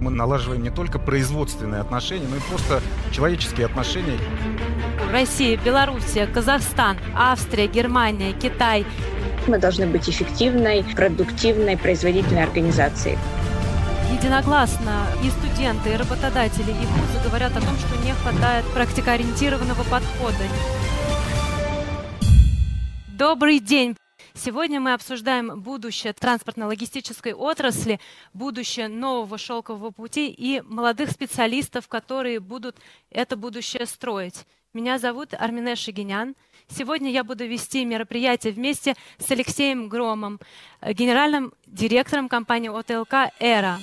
Мы налаживаем не только производственные отношения, но и просто человеческие отношения. Россия, Белоруссия, Казахстан, Австрия, Германия, Китай. Мы должны быть эффективной, продуктивной, производительной организацией. Единогласно и студенты, и работодатели, и вузы говорят о том, что не хватает практикоориентированного подхода. Добрый день! Сегодня мы обсуждаем будущее транспортно-логистической отрасли, будущее нового шелкового пути и молодых специалистов, которые будут это будущее строить. Меня зовут Армине Шигинян. Сегодня я буду вести мероприятие вместе с Алексеем Громом, генеральным директором компании ОТЛК «Эра».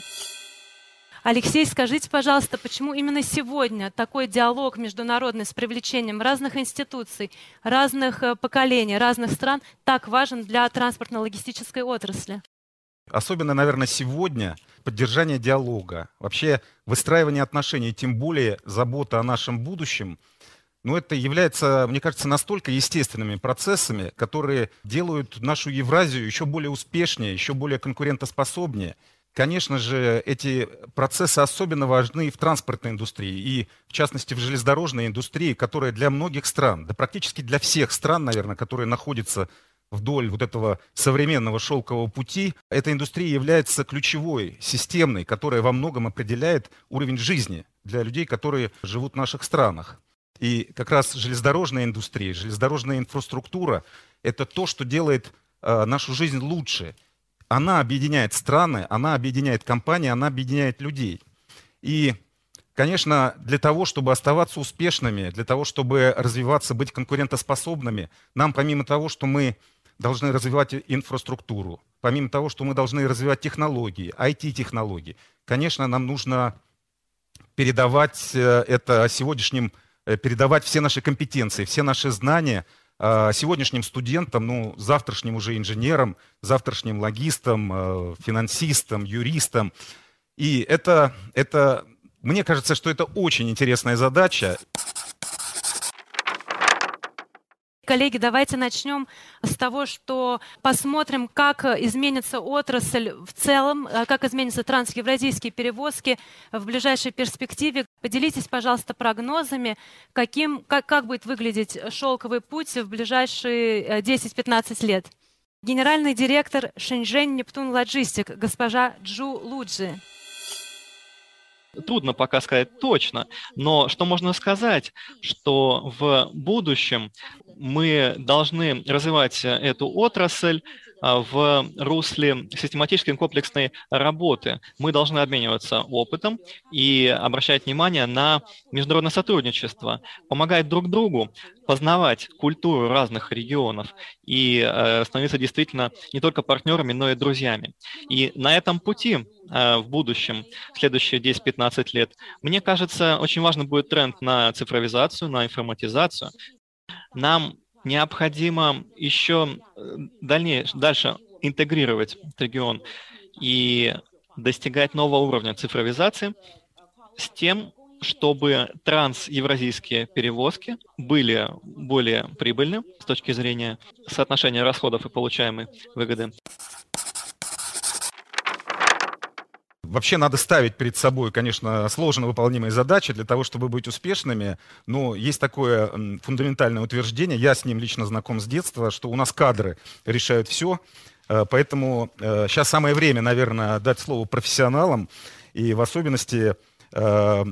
Алексей, скажите, пожалуйста, почему именно сегодня такой диалог международный с привлечением разных институций, разных э, поколений, разных стран так важен для транспортно-логистической отрасли? Особенно, наверное, сегодня поддержание диалога, вообще выстраивание отношений, тем более забота о нашем будущем, ну, это является, мне кажется, настолько естественными процессами, которые делают нашу Евразию еще более успешнее, еще более конкурентоспособнее – Конечно же, эти процессы особенно важны в транспортной индустрии и, в частности, в железнодорожной индустрии, которая для многих стран, да практически для всех стран, наверное, которые находятся вдоль вот этого современного шелкового пути, эта индустрия является ключевой, системной, которая во многом определяет уровень жизни для людей, которые живут в наших странах. И как раз железнодорожная индустрия, железнодорожная инфраструктура – это то, что делает э, нашу жизнь лучше – она объединяет страны, она объединяет компании, она объединяет людей. И, конечно, для того, чтобы оставаться успешными, для того, чтобы развиваться, быть конкурентоспособными, нам помимо того, что мы должны развивать инфраструктуру, помимо того, что мы должны развивать технологии, IT-технологии, конечно, нам нужно передавать э, это сегодняшним, э, передавать все наши компетенции, все наши знания – сегодняшним студентам, ну, завтрашним уже инженерам, завтрашним логистам, э, финансистам, юристам. И это, это, мне кажется, что это очень интересная задача. Коллеги, давайте начнем с того, что посмотрим, как изменится отрасль в целом, э, как изменятся трансевразийские перевозки в ближайшей перспективе. Поделитесь, пожалуйста, прогнозами, каким, как, как будет выглядеть шелковый путь в ближайшие 10-15 э, лет. Генеральный директор Шэньчжэнь Нептун Лоджистик, госпожа Джу Луджи. Трудно пока сказать точно, но что можно сказать, что в будущем мы должны развивать эту отрасль в русле систематической комплексной работы. Мы должны обмениваться опытом и обращать внимание на международное сотрудничество, помогать друг другу познавать культуру разных регионов и э, становиться действительно не только партнерами, но и друзьями. И на этом пути э, в будущем, в следующие 10-15 лет, мне кажется, очень важно будет тренд на цифровизацию, на информатизацию, нам необходимо еще э, дальнее, дальше интегрировать регион и достигать нового уровня цифровизации с тем, чтобы трансевразийские перевозки были более прибыльны с точки зрения соотношения расходов и получаемой выгоды. Вообще надо ставить перед собой, конечно, сложно выполнимые задачи для того, чтобы быть успешными. Но есть такое фундаментальное утверждение, я с ним лично знаком с детства, что у нас кадры решают все. Э, поэтому сейчас э, самое время, наверное, дать слово профессионалам. И в особенности э,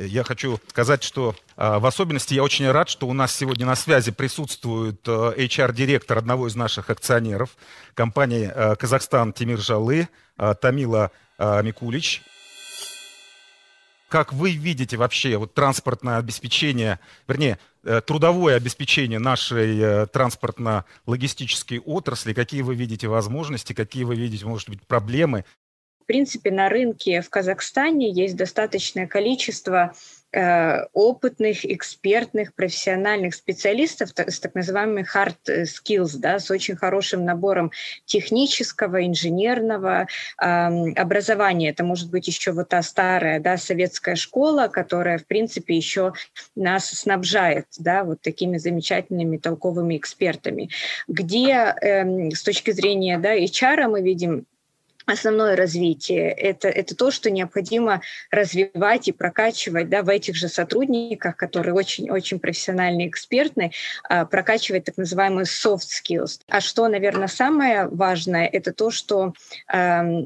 я хочу сказать, что в особенности я очень рад, что у нас сегодня на связи присутствует HR-директор одного из наших акционеров компании «Казахстан» Тимир Жалы, Тамила а, Микулич. Как вы видите вообще вот транспортное обеспечение, вернее, э, трудовое обеспечение нашей э, транспортно-логистической отрасли? Какие вы видите возможности, какие вы видите, может быть, проблемы? В принципе, на рынке в Казахстане есть достаточное количество Э, опытных, экспертных, профессиональных специалистов с так называемыми hard skills, да, с очень хорошим набором технического, инженерного э, образования. Это может быть еще вот та старая да, советская школа, которая, в принципе, еще нас снабжает да, вот такими замечательными толковыми экспертами, где э, с точки зрения да, HR мы видим основное развитие. Это, это то, что необходимо развивать и прокачивать да, в этих же сотрудниках, которые очень-очень профессиональные, экспертные, а, прокачивать так называемые soft skills. А что, наверное, самое важное, это то, что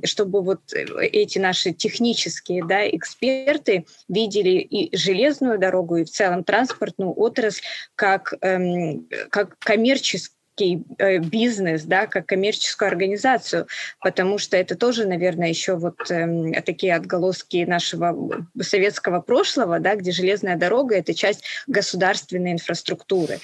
чтобы вот эти наши технические да, эксперты видели и железную дорогу, и в целом транспортную отрасль как, эм, как коммерческую Э, бизнес, да, как коммерческую организацию, потому что это тоже, наверное, еще вот э, такие отголоски нашего советского прошлого, да, где железная дорога – это часть государственной инфраструктуры.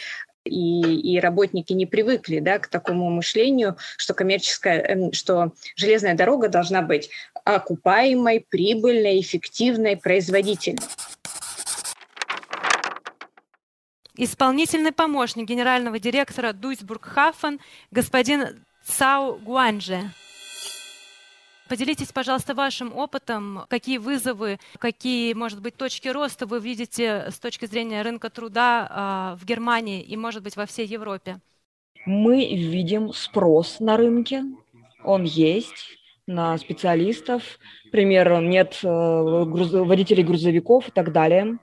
И, и работники не привыкли да, к такому мышлению, что коммерческая, эм, что железная дорога должна быть окупаемой, прибыльной, эффективной, производительной. Исполнительный помощник генерального директора Дуйсбург-Хафен господин Цао Гуанже. Поделитесь, пожалуйста, вашим опытом, какие вызовы, какие, может быть, точки роста вы видите с точки зрения рынка труда э, в Германии и, может быть, во всей Европе. Мы видим спрос на рынке, он есть на специалистов, к примеру, нет э, водителей грузовиков и так далее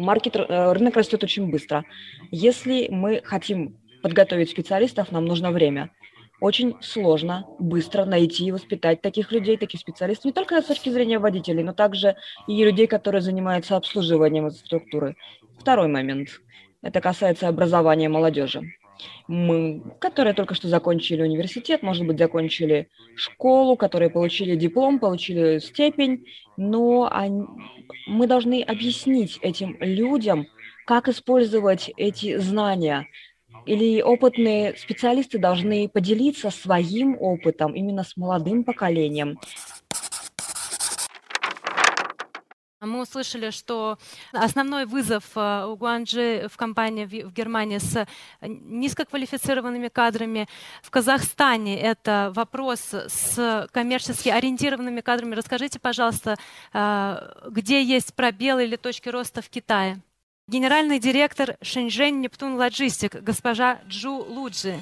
маркет, э, рынок растет очень быстро. Если мы хотим подготовить специалистов, нам нужно время. Очень сложно быстро найти и воспитать таких людей, таких специалистов, не только с точки зрения водителей, но также и людей, которые занимаются обслуживанием структуры. Второй момент. Это касается образования молодежи мы, которые только что закончили университет, может быть, закончили школу, которые получили диплом, получили степень, но они, мы должны объяснить этим людям, как использовать эти знания. Или опытные специалисты должны поделиться своим опытом именно с молодым поколением, Мы услышали, что основной вызов э, у Гуанджи в компании в Германии с низкоквалифицированными кадрами. В Казахстане это вопрос с коммерчески ориентированными кадрами. Расскажите, пожалуйста, э, где есть пробелы или точки роста в Китае? Генеральный директор Шэньчжэнь Нептун Лоджистик, госпожа Джу Луджи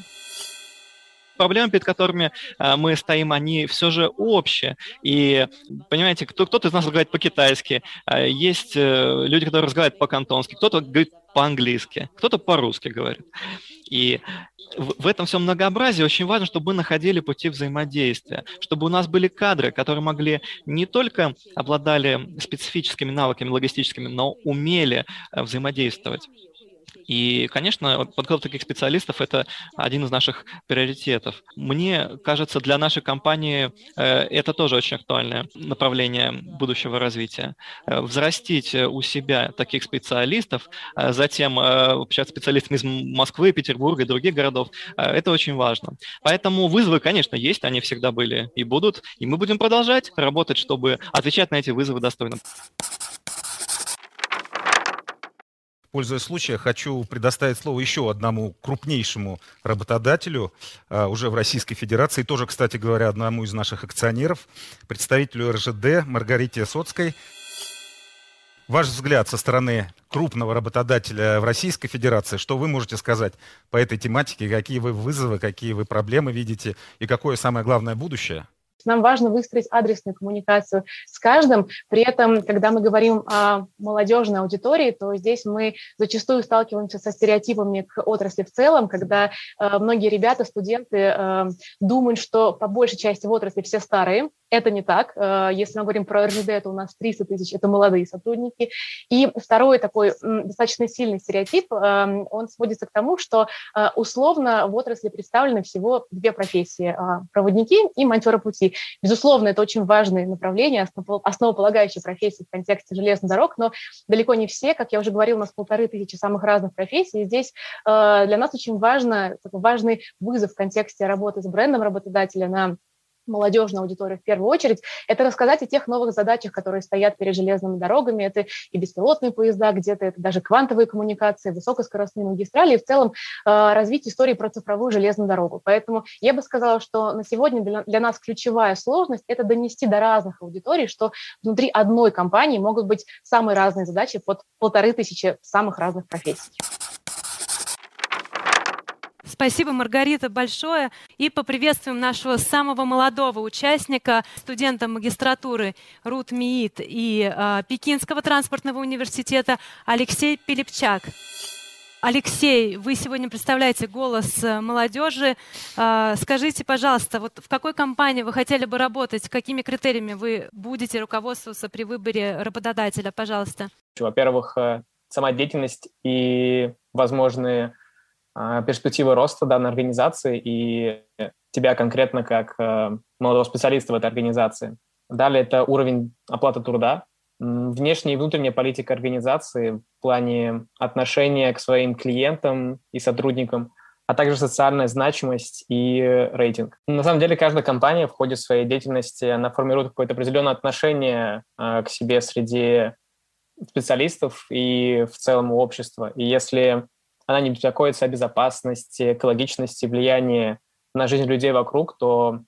проблемы, перед которыми а, мы стоим, они все же общие. И, понимаете, кто, кто-то из нас говорит по-китайски, а, есть э, люди, которые разговаривают по-кантонски, кто-то говорит по-английски, кто-то по-русски говорит. И в этом всем многообразии очень важно, чтобы мы находили пути взаимодействия, чтобы у нас были кадры, которые могли не только обладали специфическими навыками логистическими, но умели э, взаимодействовать. И, конечно, подготовка таких специалистов – это один из наших приоритетов. Мне кажется, для нашей компании э, это тоже очень актуальное направление будущего развития. Э, взрастить у себя таких специалистов, э, затем общаться с специалистами из Москвы, Петербурга и других городов – это очень важно. Поэтому вызовы, конечно, есть, они всегда были и будут, и мы будем продолжать работать, чтобы отвечать на эти вызовы достойно. Пользуясь случаем, хочу предоставить слово еще одному крупнейшему работодателю а, уже в Российской Федерации, тоже, кстати говоря, одному из наших акционеров, представителю РЖД Маргарите Соцкой. Ваш взгляд со стороны крупного работодателя в Российской Федерации, что вы можете сказать по этой тематике, какие вы вызовы, какие вы проблемы видите и какое самое главное будущее? Нам важно выстроить адресную коммуникацию с каждым. При этом, когда мы говорим о молодежной аудитории, то здесь мы зачастую сталкиваемся со стереотипами к отрасли в целом, когда э, многие ребята, студенты э, думают, что по большей части в отрасли все старые, это не так. Э, если мы говорим про РЖД, это у нас 300 тысяч, это молодые сотрудники. И второй такой достаточно сильный стереотип, эм, он сводится к тому, что э, условно в отрасли представлены всего две профессии э, – проводники и монтеры пути. Безусловно, это очень важное направление, основополагающие профессии в контексте железных дорог, но далеко не все, как я уже говорила, у нас полторы тысячи самых разных профессий. И здесь для нас очень важно, важный вызов в контексте работы с брендом работодателя на молодежную аудиторию в первую очередь, это рассказать о тех новых задачах, которые стоят перед железными дорогами. Это и беспилотные поезда, где-то это даже квантовые коммуникации, высокоскоростные магистрали, и в целом э, развить истории про цифровую железную дорогу. Поэтому я бы сказала, что на сегодня для, для нас ключевая сложность – это донести до разных аудиторий, что внутри одной компании могут быть самые разные задачи под полторы тысячи самых разных профессий. Спасибо, Маргарита, большое. И поприветствуем нашего самого молодого участника, студента магистратуры РУТ МИИТ и э, Пекинского транспортного университета Алексей Пилипчак. Алексей, вы сегодня представляете голос молодежи. А, скажите, пожалуйста, вот в какой компании вы хотели бы работать? Какими критериями вы будете руководствоваться при выборе работодателя? Пожалуйста. Во-первых, э, сама деятельность и возможные перспективы роста данной организации и тебя конкретно как э, молодого специалиста в этой организации. Далее это уровень оплаты труда, внешняя и внутренняя политика организации в плане отношения к своим клиентам и сотрудникам, а также социальная значимость и рейтинг. На самом деле каждая компания в ходе своей деятельности она формирует какое-то определенное отношение э, к себе среди специалистов и в целом общества. И если она не беспокоится о безопасности, экологичности, влиянии на жизнь людей вокруг, то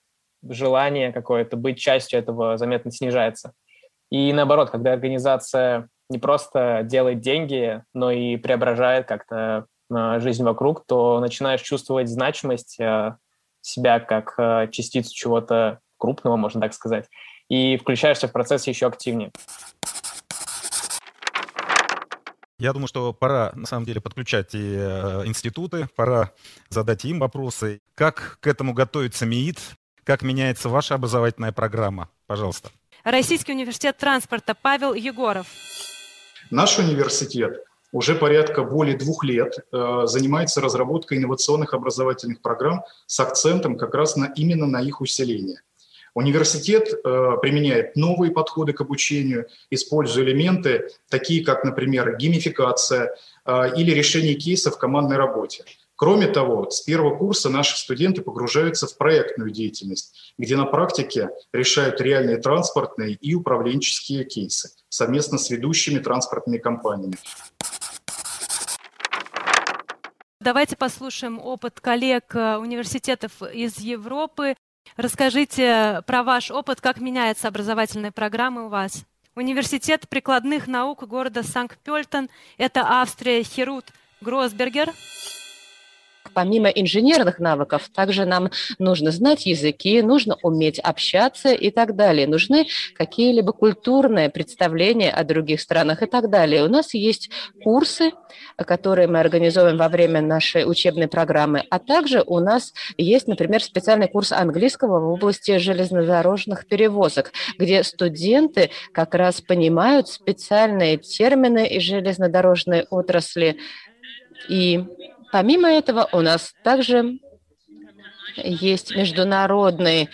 желание какое-то быть частью этого заметно снижается. И наоборот, когда организация не просто делает деньги, но и преображает как-то а, жизнь вокруг, то начинаешь чувствовать значимость а, себя как а, частицу чего-то крупного, можно так сказать, и включаешься в процесс еще активнее. Я думаю, что пора, на самом деле, подключать и э, институты, пора задать им вопросы. Как к этому готовится МИИТ? Как меняется ваша образовательная программа? Пожалуйста. Российский университет транспорта Павел Егоров. Наш университет уже порядка более двух лет э, занимается разработкой инновационных образовательных программ с акцентом как раз на, именно на их усиление. Университет э, применяет новые подходы к обучению, используя элементы, такие как, например, геймификация э, или решение кейсов в командной работе. Кроме того, с первого курса наши студенты погружаются в проектную деятельность, где на практике решают реальные транспортные и управленческие кейсы совместно с ведущими транспортными компаниями. Давайте послушаем опыт коллег э, университетов из Европы. Расскажите про ваш опыт, как меняются образовательные программы у вас. Университет прикладных наук города Санкт-Пельтон, это Австрия, Херут Гросбергер. Помимо инженерных навыков, также нам нужно знать языки, нужно уметь общаться и так далее. Нужны какие-либо культурные представления о других странах и так далее. У нас есть курсы, которые мы организовываем во время нашей учебной программы, а также у нас есть, например, специальный курс английского в области железнодорожных перевозок, где студенты как раз понимают специальные термины из железнодорожной отрасли и Помимо этого, у нас также есть международный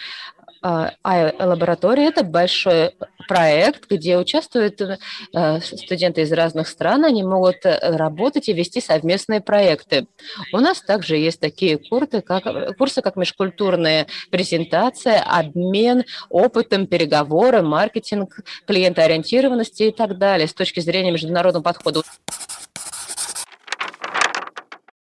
а, лаборатория. Это большой проект, где участвуют э, студенты из разных стран. Они могут э, работать и вести совместные проекты. У нас также есть такие курсы, как, курсы, как межкультурная презентация, обмен опытом, переговоры, маркетинг, клиентоориентированности и так далее с точки зрения международного подхода.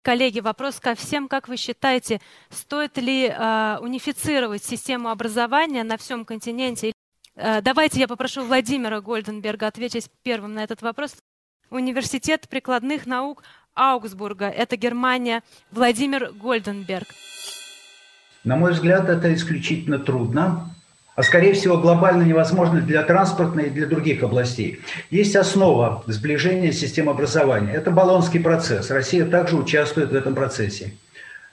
Коллеги, вопрос ко всем. Как вы считаете, стоит ли э, унифицировать систему образования на всем континенте? Э, давайте я попрошу Владимира Гольденберга ответить первым на этот вопрос. Университет прикладных наук Аугсбурга, это Германия. Владимир Гольденберг. На мой взгляд, это исключительно трудно а скорее всего глобально невозможно для транспортной и для других областей. Есть основа сближения систем образования. Это Болонский процесс. Россия также участвует в этом процессе.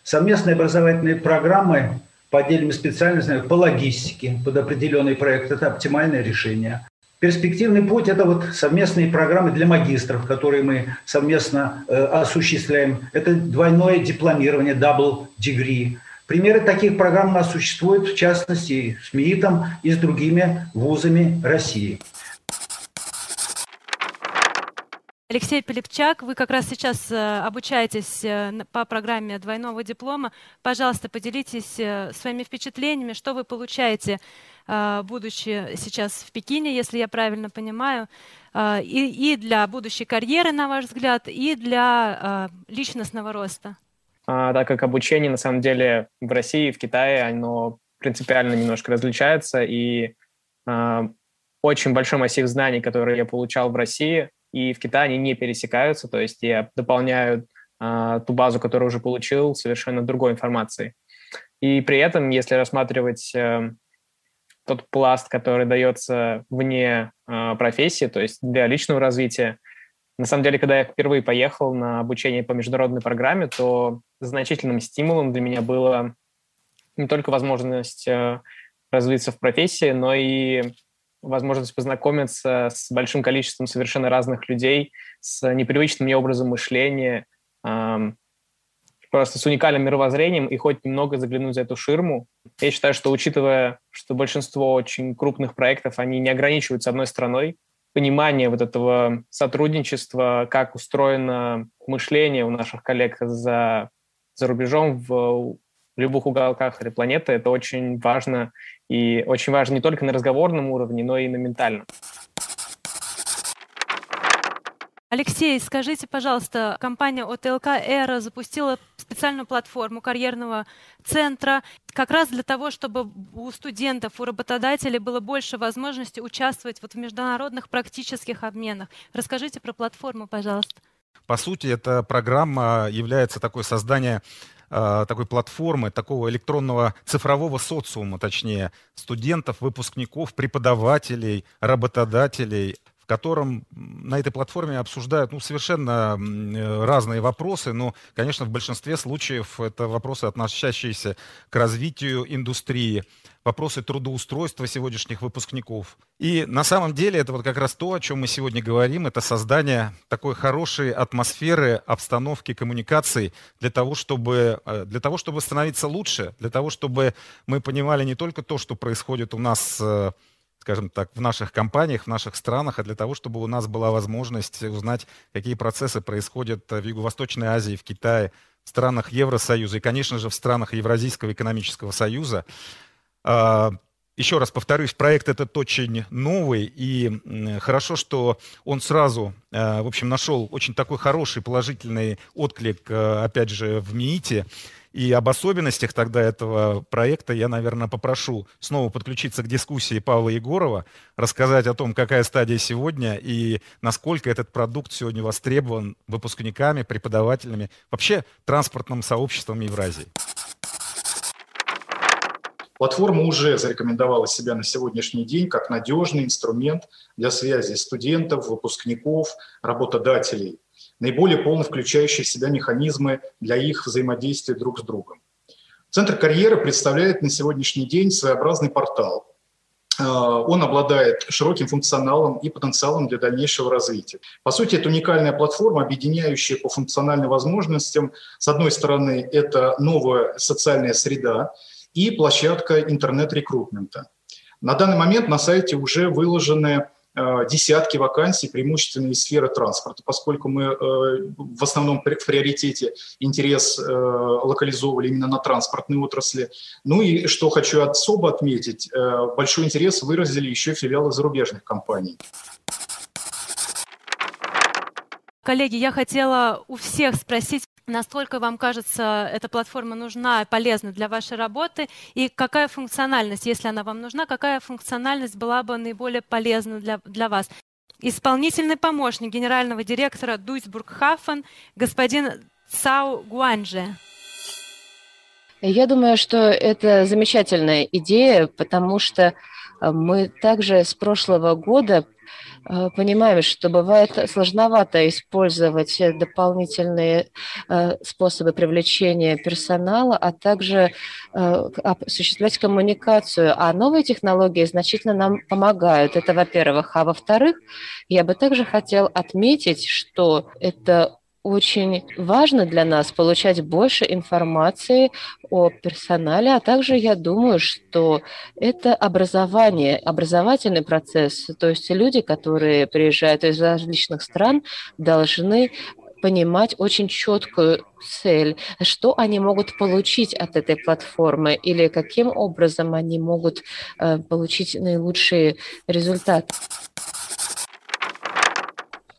Совместные образовательные программы по отдельным специальностям, по логистике, под определенный проект – это оптимальное решение. Перспективный путь – это вот совместные программы для магистров, которые мы совместно э, осуществляем. Это двойное дипломирование, double degree – Примеры таких программ у нас существуют, в частности, с МИИТом и с другими вузами России. Алексей Пилипчак, вы как раз сейчас э, обучаетесь э, по программе двойного диплома. Пожалуйста, поделитесь э, своими впечатлениями, что вы получаете, будучи сейчас в Пекине, если я правильно понимаю, и, и для будущей карьеры, на ваш взгляд, и для личностного роста. А, так как обучение на самом деле в России и в Китае, оно принципиально немножко различается, и э, очень большой массив знаний, которые я получал в России и в Китае, они не пересекаются, то есть я дополняю э, ту базу, которую уже получил, совершенно другой информацией. И при этом, если рассматривать э, тот пласт, который дается вне э, профессии, то есть для личного развития, на самом деле, когда я впервые поехал на обучение по международной программе, то значительным стимулом для меня было не только возможность э, развиться в профессии, но и возможность познакомиться с большим количеством совершенно разных людей, с непривычным мне образом мышления, просто с уникальным мировоззрением и хоть немного заглянуть за эту ширму. Я считаю, что учитывая, что большинство очень крупных проектов, они не ограничиваются одной страной, понимание вот этого сотрудничества, как устроено мышление у наших коллег за, за рубежом в любых уголках этой планеты, это очень важно. И очень важно не только на разговорном уровне, но и на ментальном. Алексей, скажите, пожалуйста, компания ОТЛК «Эра» запустила специальную платформу карьерного центра как раз для того, чтобы у студентов, у работодателей было больше возможности участвовать вот в международных практических обменах. Расскажите про платформу, пожалуйста. По сути, эта программа является такой создание э, такой платформы, такого электронного цифрового социума, точнее, студентов, выпускников, преподавателей, работодателей, котором на этой платформе обсуждают ну, совершенно э, разные вопросы, но, конечно, в большинстве случаев это вопросы, относящиеся к развитию индустрии, вопросы трудоустройства сегодняшних выпускников. И на самом деле это вот как раз то, о чем мы сегодня говорим, это создание такой хорошей атмосферы, обстановки, коммуникации для того, чтобы, э, для того, чтобы становиться лучше, для того, чтобы мы понимали не только то, что происходит у нас э, скажем так, в наших компаниях, в наших странах, а для того, чтобы у нас была возможность узнать, какие процессы происходят в Юго-Восточной Азии, в Китае, в странах Евросоюза и, конечно же, в странах Евразийского экономического союза. А, еще раз повторюсь, проект этот очень новый, и хорошо, что он сразу, а, в общем, нашел очень такой хороший положительный отклик, а, опять же, в МИИТе. И об особенностях тогда этого проекта я, наверное, попрошу снова подключиться к дискуссии Павла Егорова, рассказать о том, какая стадия сегодня и насколько этот продукт сегодня востребован выпускниками, преподавателями, вообще транспортным сообществом Евразии. Платформа уже зарекомендовала себя на сегодняшний день как надежный инструмент для связи студентов, выпускников, работодателей – наиболее полно включающие в себя механизмы для их взаимодействия друг с другом. Центр карьеры представляет на сегодняшний день своеобразный портал. Э, он обладает широким функционалом и потенциалом для дальнейшего развития. По сути, это уникальная платформа, объединяющая по функциональным возможностям. С одной стороны, это новая социальная среда и площадка интернет-рекрутмента. На данный момент на сайте уже выложены десятки вакансий, преимущественно из сферы транспорта, поскольку мы э, в основном в приоритете интерес э, локализовывали именно на транспортной отрасли. Ну и что хочу особо отметить, большой интерес выразили еще филиалы зарубежных компаний. Коллеги, я хотела у всех спросить, насколько вам кажется эта платформа нужна и полезна для вашей работы, и какая функциональность, если она вам нужна, какая функциональность была бы наиболее полезна для, для вас. Исполнительный помощник генерального директора Дуйсбург Хафен, господин Цао Гуанже. Я думаю, что это замечательная идея, потому что мы также с прошлого года Э, понимаем, что бывает сложновато использовать дополнительные э, способы привлечения персонала, а также э, осуществлять коммуникацию. А новые технологии значительно нам помогают. Это, во-первых. А во-вторых, я бы также хотел отметить, что это очень важно для нас получать больше информации о персонале, а также я думаю, что это образование, образовательный процесс. То есть люди, которые приезжают из различных стран, должны понимать очень четкую цель, что они могут получить от этой платформы или каким образом они могут э, получить наилучшие результаты.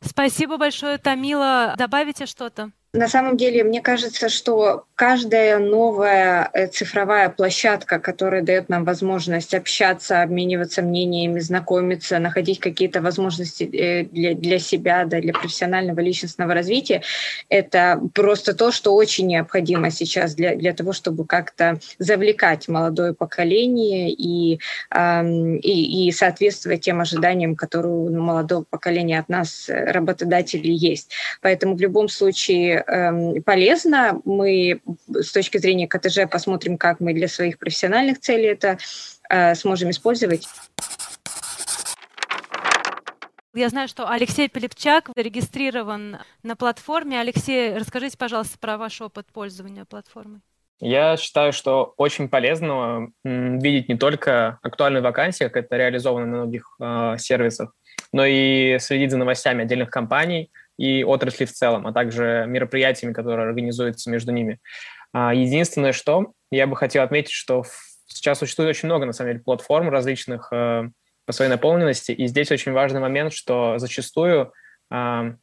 Спасибо большое, Тамила. Добавите что-то? На самом деле, мне кажется, что каждая новая э, цифровая площадка, которая дает нам возможность общаться, обмениваться мнениями, знакомиться, находить какие-то возможности э, для, для себя, да, для профессионального личностного развития, это просто то, что очень необходимо сейчас для, для того, чтобы как-то завлекать молодое поколение и, э, и, и соответствовать тем ожиданиям, которые у молодого поколения от нас, э, работодателей, есть. Поэтому в любом случае Эм, полезно. Мы с точки зрения КТЖ посмотрим, как мы для своих профессиональных целей это э, сможем использовать. Я знаю, что Алексей Пилипчак зарегистрирован на платформе. Алексей, расскажите, пожалуйста, про ваш опыт пользования платформой. Я считаю, что очень полезно видеть не только актуальные вакансии, как это реализовано на многих э, сервисах, но и следить за новостями отдельных компаний, и отрасли в целом, а также мероприятиями, которые организуются между ними. А, единственное, что я бы хотел отметить, что сейчас существует очень много, на самом деле, платформ различных э, по своей наполненности, и здесь очень важный момент, что зачастую а,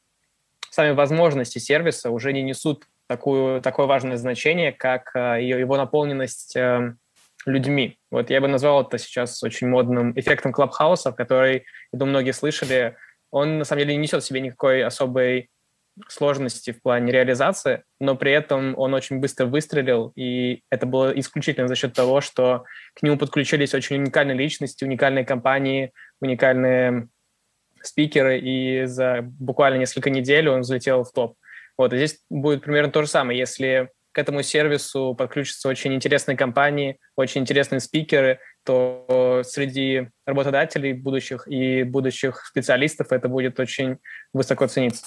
сами возможности сервиса уже не несут такую, такое важное значение, как э, его наполненность э, людьми. Вот я бы назвал это сейчас очень модным эффектом клабхауса, который, я думаю, многие слышали, он на самом деле не несет в себе никакой особой сложности в плане реализации, но при этом он очень быстро выстрелил, и это было исключительно за счет того, что к нему подключились очень уникальные личности, уникальные компании, уникальные спикеры, и за буквально несколько недель он взлетел в топ. Вот, и здесь будет примерно то же самое, если к этому сервису подключатся очень интересные компании, очень интересные спикеры, то среди работодателей будущих и будущих специалистов это будет очень высоко цениться.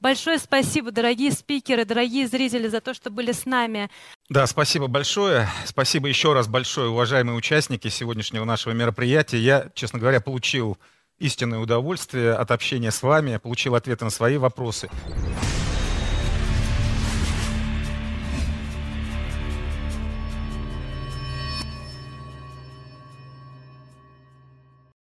Большое спасибо, дорогие спикеры, дорогие зрители, за то, что были с нами. Да, спасибо большое. Спасибо еще раз большое, уважаемые участники сегодняшнего нашего мероприятия. Я, честно говоря, получил истинное удовольствие от общения с вами, получил ответы на свои вопросы.